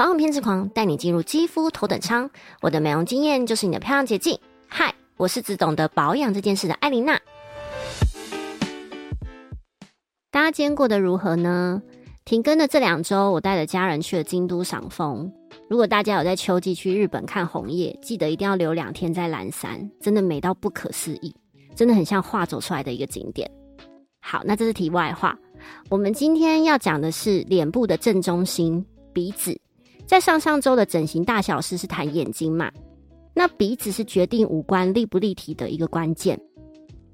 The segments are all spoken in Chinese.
保养偏执狂带你进入肌肤头等舱，我的美容经验就是你的漂亮捷径。嗨，我是只懂得保养这件事的艾琳娜。大家今天过得如何呢？停更的这两周，我带着家人去了京都赏枫。如果大家有在秋季去日本看红叶，记得一定要留两天在蓝山，真的美到不可思议，真的很像画走出来的一个景点。好，那这是题外话。我们今天要讲的是脸部的正中心——鼻子。在上上周的整形大小事是谈眼睛嘛？那鼻子是决定五官立不立体的一个关键。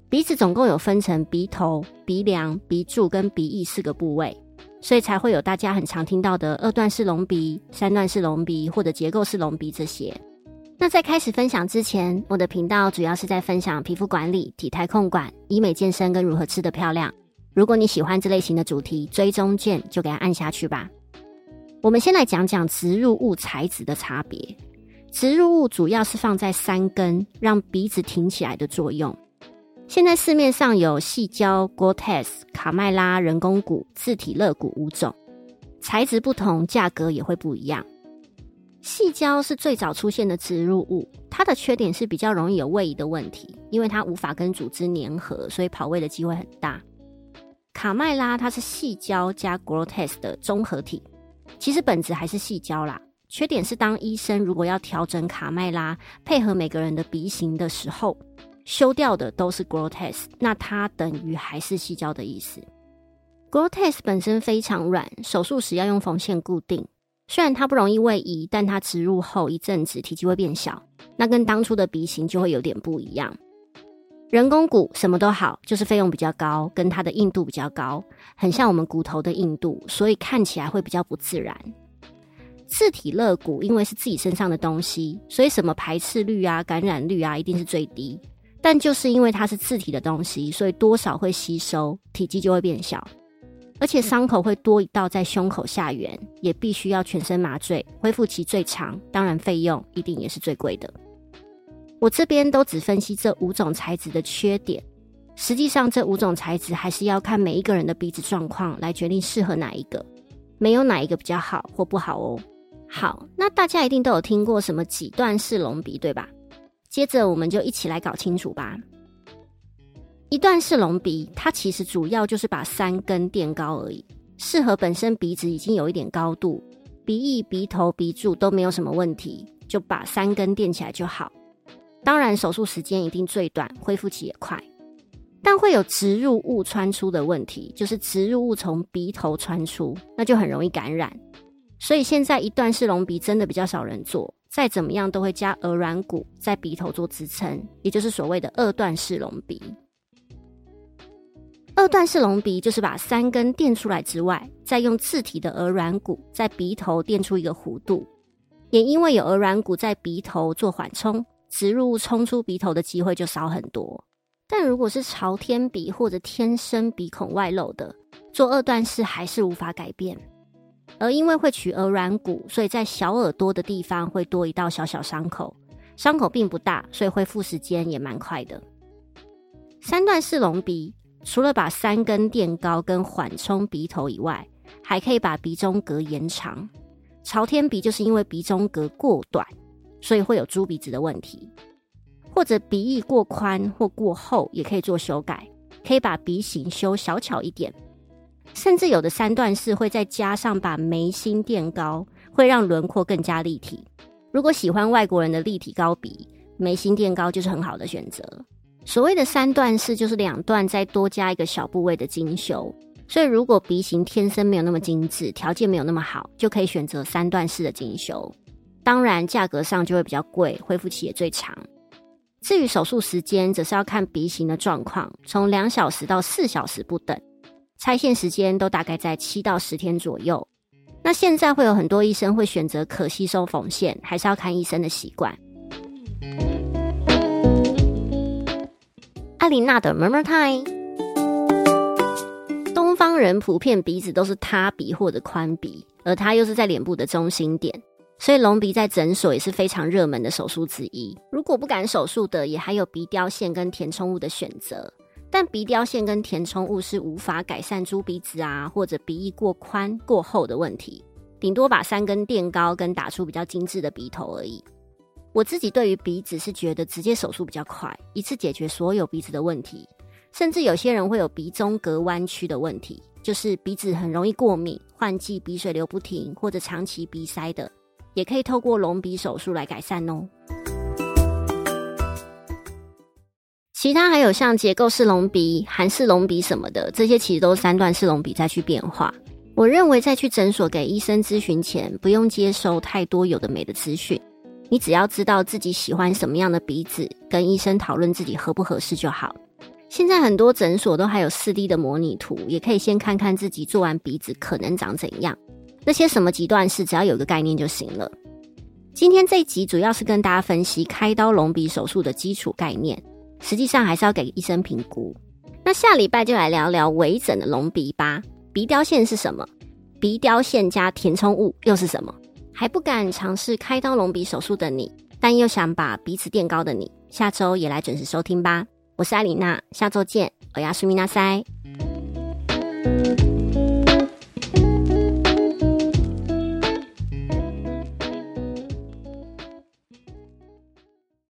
鼻子总共有分成鼻头、鼻梁、鼻柱跟鼻翼四个部位，所以才会有大家很常听到的二段式隆鼻、三段式隆鼻或者结构式隆鼻这些。那在开始分享之前，我的频道主要是在分享皮肤管理、体态控管、医美健身跟如何吃得漂亮。如果你喜欢这类型的主题，追踪键就给它按下去吧。我们先来讲讲植入物材质的差别。植入物主要是放在三根，让鼻子挺起来的作用。现在市面上有细胶、Gore-Tex、卡麦拉、人工骨、自体肋骨五种，材质不同，价格也会不一样。细胶是最早出现的植入物，它的缺点是比较容易有位移的问题，因为它无法跟组织粘合，所以跑位的机会很大。卡麦拉它是细胶加 Gore-Tex 的综合体。其实本质还是细胶啦，缺点是当医生如果要调整卡麦拉配合每个人的鼻型的时候，修掉的都是 Gore-Tex，那它等于还是细胶的意思。Gore-Tex 本身非常软，手术时要用缝线固定。虽然它不容易位移，但它植入后一阵子体积会变小，那跟当初的鼻型就会有点不一样。人工骨什么都好，就是费用比较高，跟它的硬度比较高，很像我们骨头的硬度，所以看起来会比较不自然。自体肋骨因为是自己身上的东西，所以什么排斥率啊、感染率啊，一定是最低。但就是因为它是自体的东西，所以多少会吸收，体积就会变小，而且伤口会多一道在胸口下缘，也必须要全身麻醉，恢复期最长，当然费用一定也是最贵的。我这边都只分析这五种材质的缺点，实际上这五种材质还是要看每一个人的鼻子状况来决定适合哪一个，没有哪一个比较好或不好哦。好，那大家一定都有听过什么几段式隆鼻，对吧？接着我们就一起来搞清楚吧。一段式隆鼻，它其实主要就是把三根垫高而已，适合本身鼻子已经有一点高度，鼻翼、鼻头、鼻柱都没有什么问题，就把三根垫起来就好。当然，手术时间一定最短，恢复期也快，但会有植入物穿出的问题，就是植入物从鼻头穿出，那就很容易感染。所以现在一段式隆鼻真的比较少人做，再怎么样都会加鹅软骨在鼻头做支撑，也就是所谓的二段式隆鼻。二段式隆鼻就是把三根垫出来之外，再用自体的鹅软骨在鼻头垫出一个弧度，也因为有鹅软骨在鼻头做缓冲。植入物冲出鼻头的机会就少很多，但如果是朝天鼻或者天生鼻孔外露的，做二段式还是无法改变。而因为会取耳软骨，所以在小耳朵的地方会多一道小小伤口，伤口并不大，所以恢复时间也蛮快的。三段式隆鼻除了把三根垫高跟缓冲鼻头以外，还可以把鼻中隔延长。朝天鼻就是因为鼻中隔过短。所以会有猪鼻子的问题，或者鼻翼过宽或过厚，也可以做修改，可以把鼻型修小巧一点，甚至有的三段式会再加上把眉心垫高，会让轮廓更加立体。如果喜欢外国人的立体高鼻，眉心垫高就是很好的选择。所谓的三段式就是两段再多加一个小部位的精修，所以如果鼻型天生没有那么精致，条件没有那么好，就可以选择三段式的精修。当然，价格上就会比较贵，恢复期也最长。至于手术时间，则是要看鼻型的状况，从两小时到四小时不等，拆线时间都大概在七到十天左右。那现在会有很多医生会选择可吸收缝线，还是要看医生的习惯。阿琳娜的 Murmur Time，东方人普遍鼻子都是塌鼻或者宽鼻，而它又是在脸部的中心点。所以隆鼻在诊所也是非常热门的手术之一。如果不敢手术的，也还有鼻雕线跟填充物的选择。但鼻雕线跟填充物是无法改善猪鼻子啊或者鼻翼过宽过厚的问题，顶多把三根垫高，跟打出比较精致的鼻头而已。我自己对于鼻子是觉得直接手术比较快，一次解决所有鼻子的问题。甚至有些人会有鼻中隔弯曲的问题，就是鼻子很容易过敏、换季鼻水流不停，或者长期鼻塞的，也可以透过隆鼻手术来改善哦。其他还有像结构式隆鼻、韩式隆鼻什么的，这些其实都是三段式隆鼻再去变化。我认为在去诊所给医生咨询前，不用接收太多有的没的资讯，你只要知道自己喜欢什么样的鼻子，跟医生讨论自己合不合适就好。现在很多诊所都还有四 D 的模拟图，也可以先看看自己做完鼻子可能长怎样。那些什么极端式，只要有一个概念就行了。今天这一集主要是跟大家分析开刀隆鼻手术的基础概念。实际上还是要给医生评估。那下礼拜就来聊聊微整的隆鼻吧。鼻雕线是什么？鼻雕线加填充物又是什么？还不敢尝试开刀隆鼻手术的你，但又想把鼻子垫高的你，下周也来准时收听吧。我是艾琳娜，下周见。我要是米娜塞。